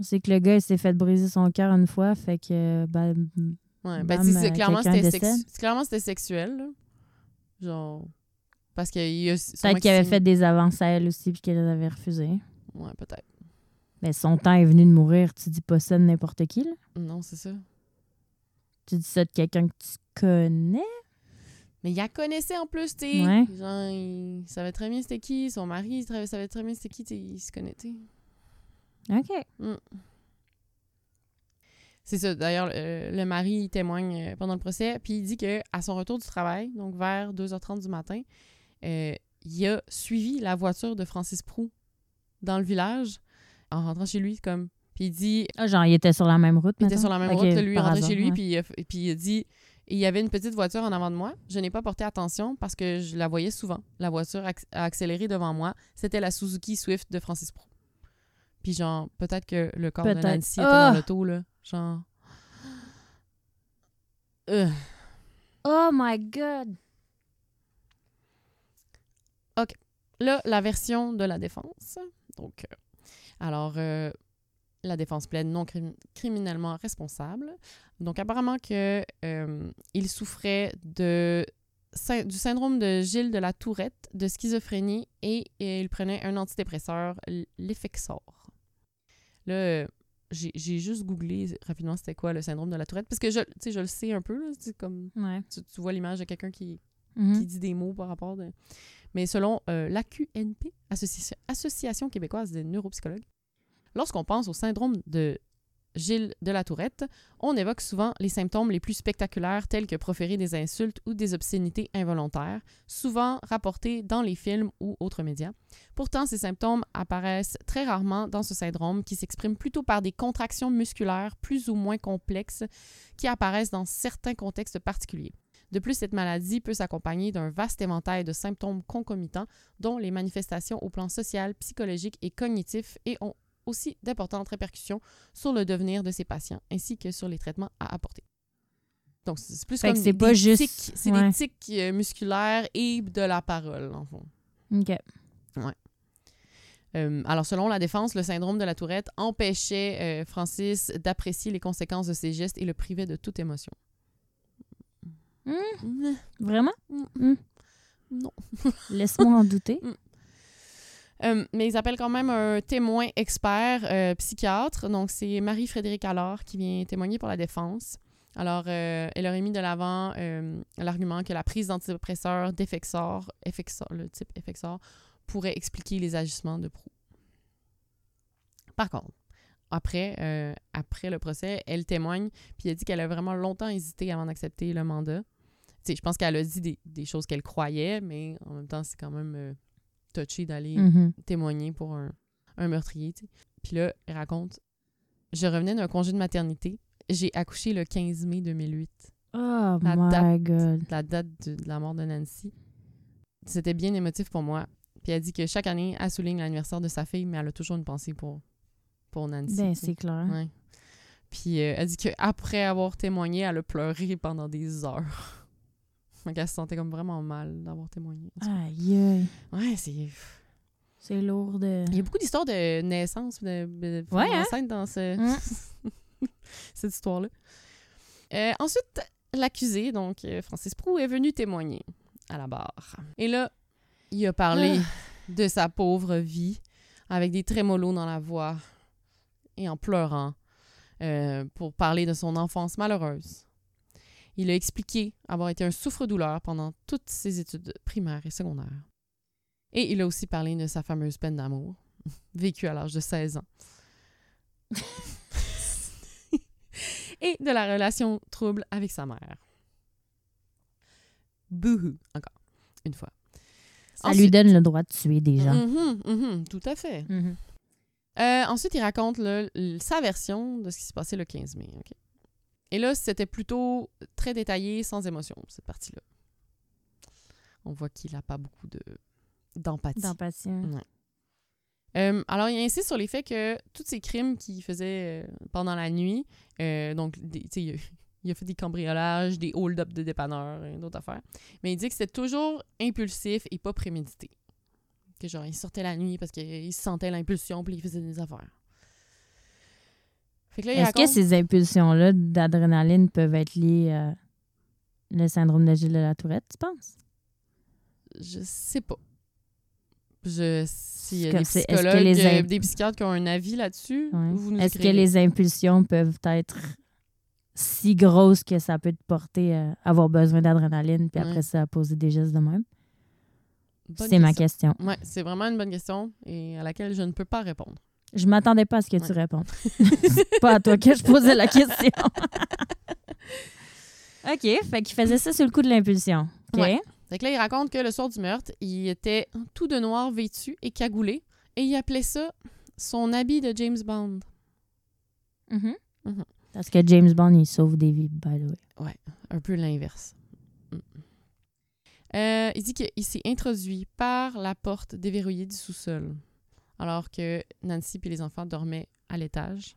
On sait que le gars il s'est fait briser son cœur une fois, fait que ben, Ouais, sais, c'est- clairement, c'était sexu- sexuel, là. Genre... Parce qu'il y a... peut-être qu'il avait fait des avances à elle aussi puis qu'elle les avait refusées. Ouais, peut-être. Mais son temps est venu de mourir. Tu dis pas ça de n'importe qui, là? Non, c'est ça. Tu dis ça de quelqu'un que tu connais? Mais il la connaissait en plus, tu sais. Ouais. Genre, il savait très bien c'était qui. Son mari, il savait très bien c'était qui, tu sais. Il se connaît, OK. C'est ça. D'ailleurs, euh, le mari témoigne euh, pendant le procès, puis il dit que à son retour du travail, donc vers 2h30 du matin, euh, il a suivi la voiture de Francis Prou dans le village en rentrant chez lui, comme. Puis il dit, Ah, genre, il était sur la même route, il était sur la même route que lui, il rentrait chez lui, puis, il puis dit, il y avait une petite voiture en avant de moi. Je n'ai pas porté attention parce que je la voyais souvent. La voiture a accéléré devant moi. C'était la Suzuki Swift de Francis Prou. Puis genre, peut-être que le corps de. Nancy était Ah! dans l'auto, là. Genre... Euh. Oh my God! Là, la version de la défense. Donc, euh, alors, euh, la défense plaide non crim- criminellement responsable. Donc, apparemment que euh, il souffrait de du syndrome de Gilles de la Tourette, de schizophrénie et, et il prenait un antidépresseur, l'Effexor. Là, j'ai juste googlé rapidement c'était quoi le syndrome de la Tourette, parce que je, je le sais un peu, là, c'est comme Ouais. tu, tu vois l'image de quelqu'un qui, Mhm. qui dit des mots par rapport de... Mais selon euh, l'AQNP, Association, Association québécoise des neuropsychologues, lorsqu'on pense au syndrome de Gilles de la Tourette, on évoque souvent les symptômes les plus spectaculaires tels que proférer des insultes ou des obscénités involontaires, souvent rapportés dans les films ou autres médias. Pourtant, ces symptômes apparaissent très rarement dans ce syndrome qui s'exprime plutôt par des contractions musculaires plus ou moins complexes qui apparaissent dans certains contextes particuliers. De plus, cette maladie peut s'accompagner d'un vaste éventail de symptômes concomitants, dont les manifestations au plan social, psychologique et cognitif, et ont aussi d'importantes répercussions sur le devenir de ces patients, ainsi que sur les traitements à apporter. Donc, c'est plus Fait que comme des pas juste- tics- c'est ouais. des tics euh, musculaires et de la parole, en fond. OK. Euh, alors, selon la défense, le syndrome de la tourette empêchait euh, Francis d'apprécier les conséquences de ses gestes et le privait de toute émotion. Hmm, Mm, Vraiment? mm, Hmm. Non. Laisse-moi en douter. Euh, mais ils appellent quand même un témoin expert euh, psychiatre. Donc, c'est Marie-Frédéric Allard qui vient témoigner pour la défense. Alors, euh, elle aurait mis de l'avant euh, l'argument que la prise d'antidépresseurs d'Effexor, Effexor, le type Effexor, pourrait expliquer les agissements de Proux. Par contre, après, après le procès, elle témoigne, puis elle dit qu'elle a vraiment longtemps hésité avant d'accepter le mandat. Tu sais, je pense qu'elle a dit des, des choses qu'elle croyait, mais en même temps, c'est quand même touché d'aller Mhm. témoigner pour un, un meurtrier. Puis là, elle raconte Je revenais d'un congé de maternité. J'ai accouché le 15 mai 2008, Oh La my date. God. la date de, de la mort de Nancy. C'était bien émotif pour moi. Puis elle dit que chaque année, elle souligne l'anniversaire de sa fille, mais elle a toujours une pensée pour, pour Nancy. Ben, c'est clair. Ouais. Puis euh, elle dit qu'après avoir témoigné, elle a pleuré pendant des heures. Donc elle se sentait comme vraiment mal d'avoir témoigné. Aïe, aïe. Ouais, c'est. C'est lourd de... Il y a beaucoup d'histoires de naissance, de, de Ouais, hein? dans ce- Mm. cette histoire-là. Euh, ensuite, l'accusé, donc euh, Francis Prou, est venu témoigner à la barre. Et là, il a parlé Ah. de sa pauvre vie avec des trémolos dans la voix et en pleurant euh, pour parler de son enfance malheureuse. Il a expliqué avoir été un souffre-douleur pendant toutes ses études primaires et secondaires. Et il a aussi parlé de sa fameuse peine d'amour, vécue à l'âge de 16 ans. et de la relation trouble avec sa mère. Bouhou, encore, une fois. Ça lui donne le droit de tuer des gens. Mhm, mhm, tout à fait. Mhm. Euh, ensuite, il raconte sa version de ce qui s'est passé le 15 mai. ok? Et là, c'était plutôt très détaillé, sans émotion, cette partie-là. On voit qu'il n'a pas beaucoup de d'empathie. D'empathie. Euh, alors, il insiste sur les faits que tous ces crimes qu'il faisait euh, pendant la nuit, euh, donc, tu sais, il, a- fait des cambriolages, des hold-up de dépanneurs d'autres affaires, mais il dit que c'était toujours impulsif et pas prémédité. Que genre, il sortait la nuit parce qu'il sentait l'impulsion puis il faisait des affaires. Est-ce que ces impulsions-là d'adrénaline peuvent être liées à le syndrome de Gilles de la Tourette, tu penses? Je sais pas. Je que des est-ce que psychologues, les euh, imp- des psychiatres qui ont un avis là-dessus, Ouais. Est-ce que les impulsions peuvent être si grosses que ça peut te porter à avoir besoin d'adrénaline, puis après ça, à poser des gestes de même? C'est ma question. Ouais, c'est vraiment une bonne question et à laquelle je ne peux pas répondre. Je m'attendais pas à ce que tu Ouais. répondes. C'est pas à toi que je posais la question. OK, fait qu'il faisait ça sur le coup de l'impulsion. OK. Ouais. Fait que là, il raconte que le soir du meurtre, il était tout de noir vêtu et cagoulé et il appelait ça son habit de James Bond. Mhm. Mhm. Parce que James Bond, il sauve des vies, by the way. Un peu l'inverse. Mm. Euh, il dit qu'il s'est introduit par la porte déverrouillée du sous-sol, alors que Nancy et les enfants dormaient à l'étage.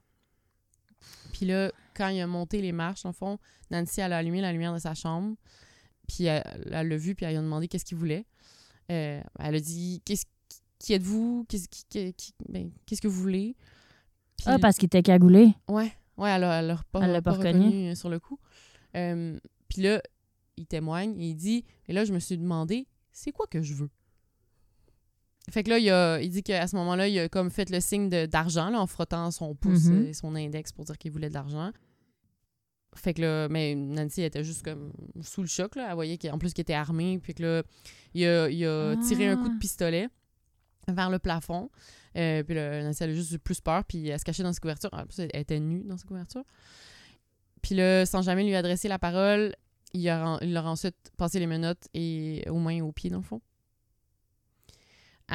Puis là, quand il a monté les marches, en fond, Nancy elle a allumé la lumière de sa chambre, puis elle l'a vu, puis elle lui a demandé qu'est-ce qu'il voulait. Euh, elle a dit Qu'est-ce qui êtes-vous? Qu'est-ce qui- qui- qui- ben, que vous voulez? Puis- Ah, parce qu'il était cagoulé. Ouais, ouais, elle l'a, elle pas, Elle pas pas reconnu. reconnu euh, sur le coup. Euh, Puis là, il témoigne et il dit Et là, je me suis demandé, c'est quoi que je veux? Fait que là, il, a, il dit qu'à ce moment-là, il a comme fait le signe d'argent en frottant son pouce Mhm. et son index pour dire qu'il voulait de l'argent. Fait que là, mais Nancy elle était juste comme sous le choc. Là. Elle voyait qu'en plus qu'il était armé. Puis que là, il a, il a tiré un coup de Ah. pistolet vers le plafond. Euh, puis là, Nancy elle a juste eu plus peur. Puis elle se cachait dans ses couvertures. En plus, elle était nue dans ses couvertures. Puis là, sans jamais lui adresser la parole, il, a, il leur a ensuite passé les menottes et aux mains et aux pieds, dans le fond.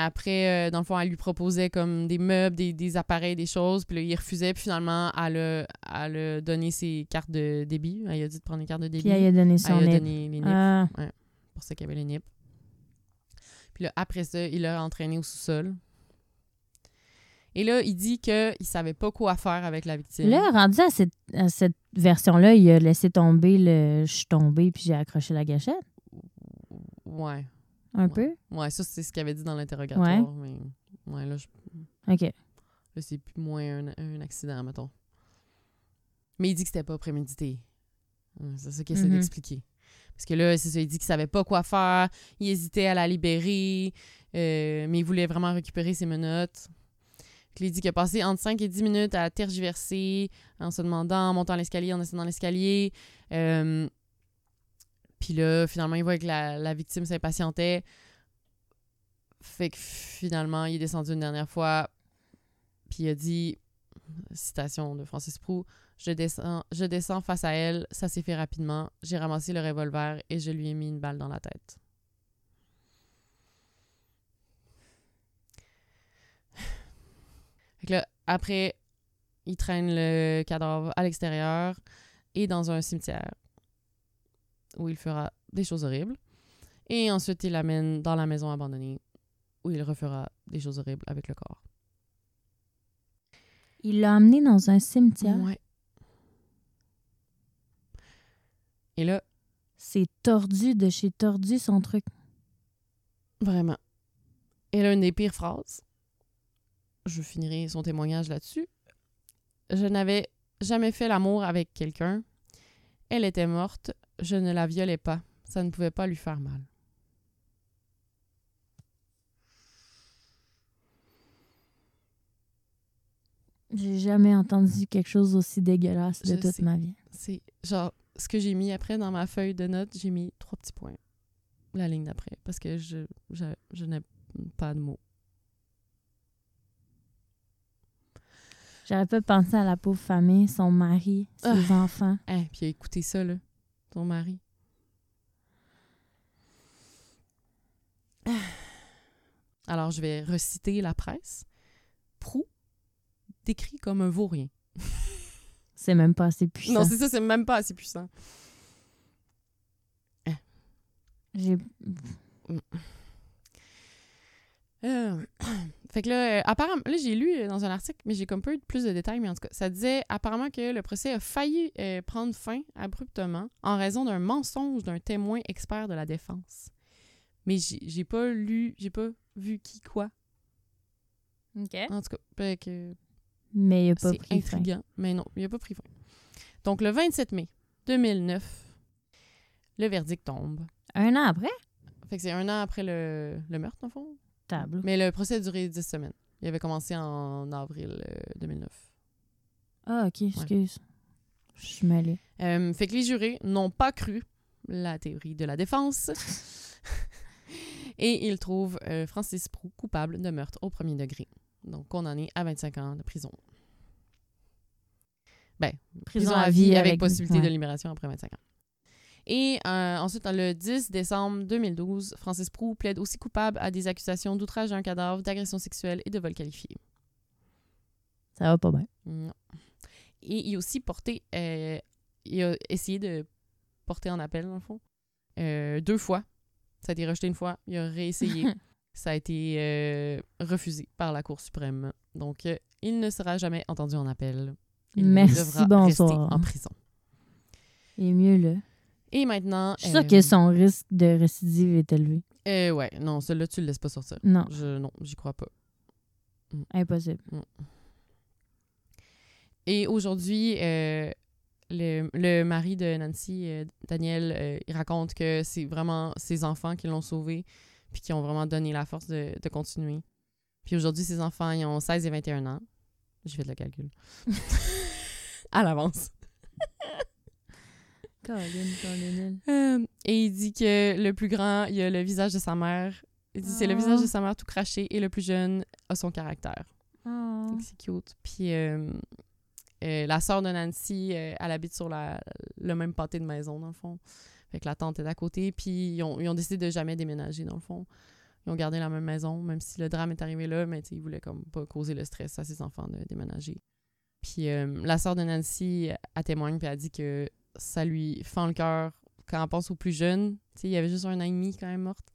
Après, euh, dans le fond, elle lui proposait comme des meubles, des, des appareils, des choses. Puis là, il refusait. Puis finalement, elle a, elle a donné ses cartes de débit. Elle a dit de prendre les cartes de débit. Puis elle a donné son Elle a donné les nips Ah, pour ça qu'il y avait les nips. Puis là, après ça, il l'a entraîné au sous-sol. Et là, il dit qu'il savait pas quoi faire avec la victime. Là, rendu à cette, à cette version-là, il a laissé tomber le je suis tombé puis j'ai accroché la gâchette. Ouais. Un Ouais. peu? Ouais, ça, c'est ce qu'il avait dit dans l'interrogatoire. Mais ouais, là, je- OK. là, c'est plus moins un, un accident, mettons. Mais il dit que c'était pas prémédité. Ouais, C'est ça qu'il essaie Mhm. d'expliquer. Parce que là, c'est ça, il dit qu'il savait pas quoi faire, il hésitait à la libérer, euh, mais il voulait vraiment récupérer ses menottes. Puis il dit qu'il a passé entre 5 et 10 minutes à tergiverser, en se demandant, en montant l'escalier, en descendant l'escalier. Euh, puis là, finalement, il voit que la, la victime s'impatientait. Fait que finalement, il est descendu une dernière fois. Puis il a dit, citation de Francis Prou, je descends, je descends face à elle, ça s'est fait rapidement. J'ai ramassé le revolver et je lui ai mis une balle dans la tête. Fait que là, après, il traîne le cadavre à l'extérieur et dans un cimetière où il fera des choses horribles. Et ensuite, il l'amène dans la maison abandonnée où il refera des choses horribles avec le corps. Il l'a emmené dans un cimetière? Ouais. Et là, C'est tordu de chez tordu son truc. Vraiment. A une des pires phrases. Je finirai son témoignage là-dessus. Je n'avais jamais fait l'amour avec quelqu'un. Elle était morte. Je ne la violais pas. Ça ne pouvait pas lui faire mal. J'ai jamais entendu quelque chose aussi dégueulasse de Je toute sais. ma vie. C'est genre ce que j'ai mis après dans ma feuille de notes, j'ai mis trois petits points. La ligne d'après. Parce que je, je, je n'ai pas de mots. J'aurais pas pensé à la pauvre famille, son mari, ses enfants. Hein, puis écoutez ça, là. Ton mari? Alors, je vais reciter la presse. Prou décrit comme un vaurien. C'est même pas assez puissant. Non, c'est ça, c'est même pas assez puissant. J'ai Euh, fait que là, euh, apparemment, là, j'ai lu euh, dans un article, mais j'ai comme peu plus de détails, mais en tout cas, ça disait apparemment que le procès a failli euh, prendre fin abruptement en raison d'un mensonge d'un témoin expert de la défense. Mais j'ai j'ai pas lu, j'ai pas vu qui quoi. OK. En tout cas, fait que Mais il a pas c'est pris fin. mais non, il a pas pris fin. Donc, le 27 mai 2009, le verdict tombe. Un an après? Fait que c'est un an après le, le meurtre, le fond. Table. Mais le procès a duré 10 semaines. Il avait commencé en avril euh, 2009. Ah, OK, excuse. Je suis mêlée. Euh, fait que les jurés n'ont pas cru la théorie de la défense. Et ils trouvent euh, Francis Prou coupable de meurtre au premier degré. Donc condamné à 25 ans de prison. Ben, prison, à vie avec, possibilité de libération après 25 ans. Et euh, ensuite, le 10 décembre 2012, Francis Prou plaide aussi coupable à des accusations d'outrage d'un cadavre, d'agression sexuelle et de vol qualifié. Ça va pas bien. Non. Et il a aussi porté, euh, il a essayé de porter en appel, dans le fond, euh, deux fois. Ça a été rejeté une fois, il a réessayé. Ça a été refusé par la Cour suprême. Donc, il ne sera jamais entendu en appel. Il Merci, devra bonsoir. rester en prison. Est mieux là. Et maintenant... Je suis sûre euh, que son risque de récidive est élevé. euh, ouais, non, celui-là, tu le laisses pas sortir. Non, Je, non, j'y crois pas. impossible. Et aujourd'hui, euh, le, le mari de Nancy, euh, Daniel, il raconte que c'est vraiment ses enfants qui l'ont sauvé puis qui ont vraiment donné la force de, de continuer. Puis aujourd'hui, ses enfants, ils ont 16 et 21 ans. J'ai fait le calcul. à l'avance. Euh, et il dit que le plus grand, il a le visage de sa mère. Il dit c'est le Ah. visage de sa mère tout craché et le plus jeune a son caractère. Oh. Que C'est cute. Puis euh, euh, la sœur de Nancy, elle habite sur la, le même pâté de maison, dans le fond. Fait que la tante est à côté. Puis ils ont, ils ont décidé de jamais déménager, dans le fond. Ils ont gardé la même maison, même si le drame est arrivé là, mais ils voulaient comme pas causer le stress à ses enfants de déménager. Puis euh, la sœur de Nancy, elle témoigne, puis elle dit que ça lui fend le cœur quand elle pense aux plus jeunes. Tu sais, il y avait juste un an et demi quand même morte.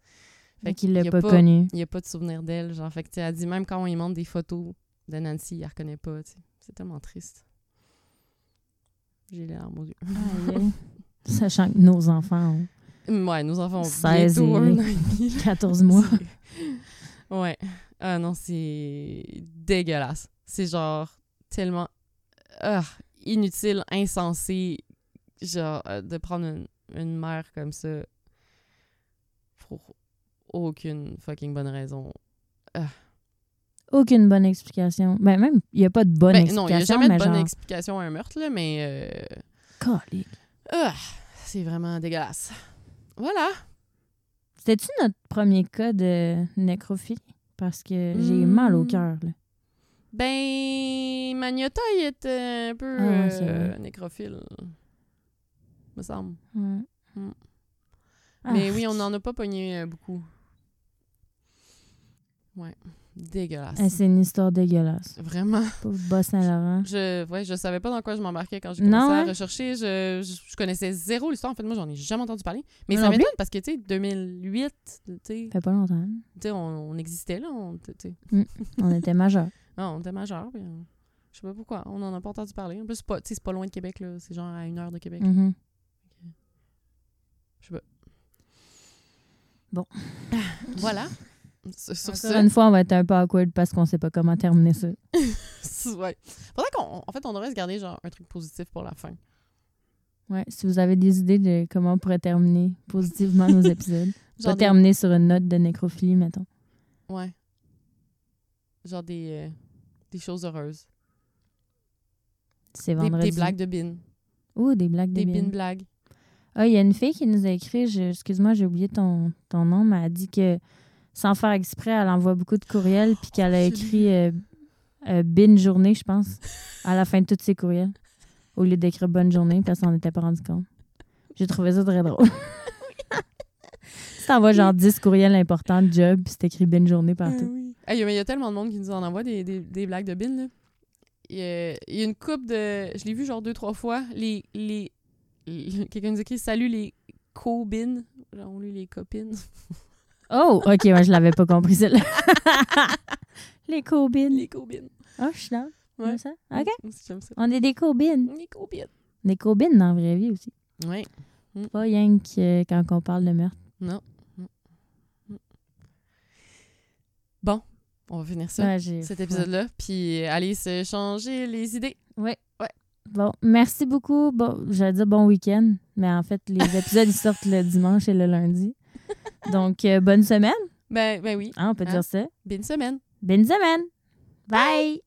Fait qu'il l'a a pas, connu. il n'y a pas de souvenir d'elle. Genre, fait que, tu sais, elle dit même quand on lui montre des photos de Nancy, elle reconnaît pas. C'est tellement triste. J'ai les larmes aux yeux. Sachant que nos enfants ont Ouais, nos enfants ont 16 bientôt et- un an et demi. là. 14 mois. Ouais. Ah non, c'est dégueulasse. C'est genre tellement ah, inutile, insensé, genre euh, de prendre une, une mère comme ça pour aucune fucking bonne raison. Aucune bonne explication. Ben, même, il n'y a pas de bonne Ben, explication. non, il n'y a jamais de bonne explication à un meurtre, là, mais euh, ah, c'est vraiment dégueulasse. Voilà. C'était-tu notre premier cas de nécrophilie? Parce que j'ai Hmm. mal au cœur. là. Ben, Magnota, il était un peu Ah euh, nécrophile, me semble. Hmm. Ah, Mais oui, on n'en a pas pogné euh, beaucoup. Ouais, dégueulasse. ah, c'est une histoire dégueulasse. Vraiment. Pauvre Bas-Saint-Laurent. Je, ouais, je savais pas dans quoi je m'embarquais quand j'ai Non, commencé à hein? rechercher. Je, je, je connaissais zéro l'histoire. En fait, moi, j'en ai jamais entendu parler. Mais Moi ça non m'étonne parce que, tu sais, 2008, tu sais, Ça fait pas longtemps. tu sais, on, on existait là. On, sais. On était majeurs. Non, on était majeur. puis, euh, je sais pas pourquoi. On n'en a pas entendu parler. En plus, c'est pas, tu sais, c'est pas loin de Québec. là. C'est genre à une heure de Québec. Mhm. Je sais pas. Bon. Voilà. Sur sur Encore ça, une fois, on va être un peu awkward parce qu'on sait pas comment terminer ça. ouais. Faudrait qu'on, en fait, on devrait se garder genre un truc positif pour la fin. Ouais, si vous avez des idées de comment on pourrait terminer positivement nos épisodes. Genre Pas des- terminer sur une note de nécrophilie, mettons. Ouais. Genre des, euh, des choses heureuses. C'est Des, vendredi. des blagues de bin. Ouh, des blagues de Des bin bin. blagues. Ah, il y a une fille qui nous a écrit, excuse-moi, j'ai oublié ton, ton nom, mais elle a dit que sans faire exprès, elle envoie beaucoup de courriels puis qu'elle a Je écrit euh, euh, bin journée, je pense, à la fin de tous ses courriels, au lieu d'écrire bonne journée, parce qu'elle s'en était pas rendu compte. J'ai trouvé ça très drôle. si t'envoies genre 10 courriels importants de job, puis c'est écrit bin journée partout. oui. Hey, Il y a tellement de monde qui nous en envoie des, des, des blagues de bin. Là. Il y a, il y a une coupe de. Je l'ai vu genre deux, trois fois. Les, les- Quelqu'un nous écrit Salut les co-bins. Genre, on lit les copines. Oh, ok, ouais, je l'avais pas compris celle-là. Les cobines. Les co-bins. Oh, je suis là. Ouais. ça? Ok. Moi aussi, j'aime ça. On est des cobines. Les co-bins. Des cobines dans la vraie vie aussi. Ouais. Pas rien que quand on parle de meurtre. Non. Mm. Mm. Bon, on va finir ça. Ouais, cet épisode-là, puis allez se changer les idées. Ouais. Bon, merci beaucoup. Bon, j'allais dire bon week-end, mais en fait, les épisodes ils sortent le dimanche et le lundi. Donc, euh, bonne semaine. Ben, ben oui, Hein, on peut Hein? dire ça. bonne semaine. Bonne semaine. Bye.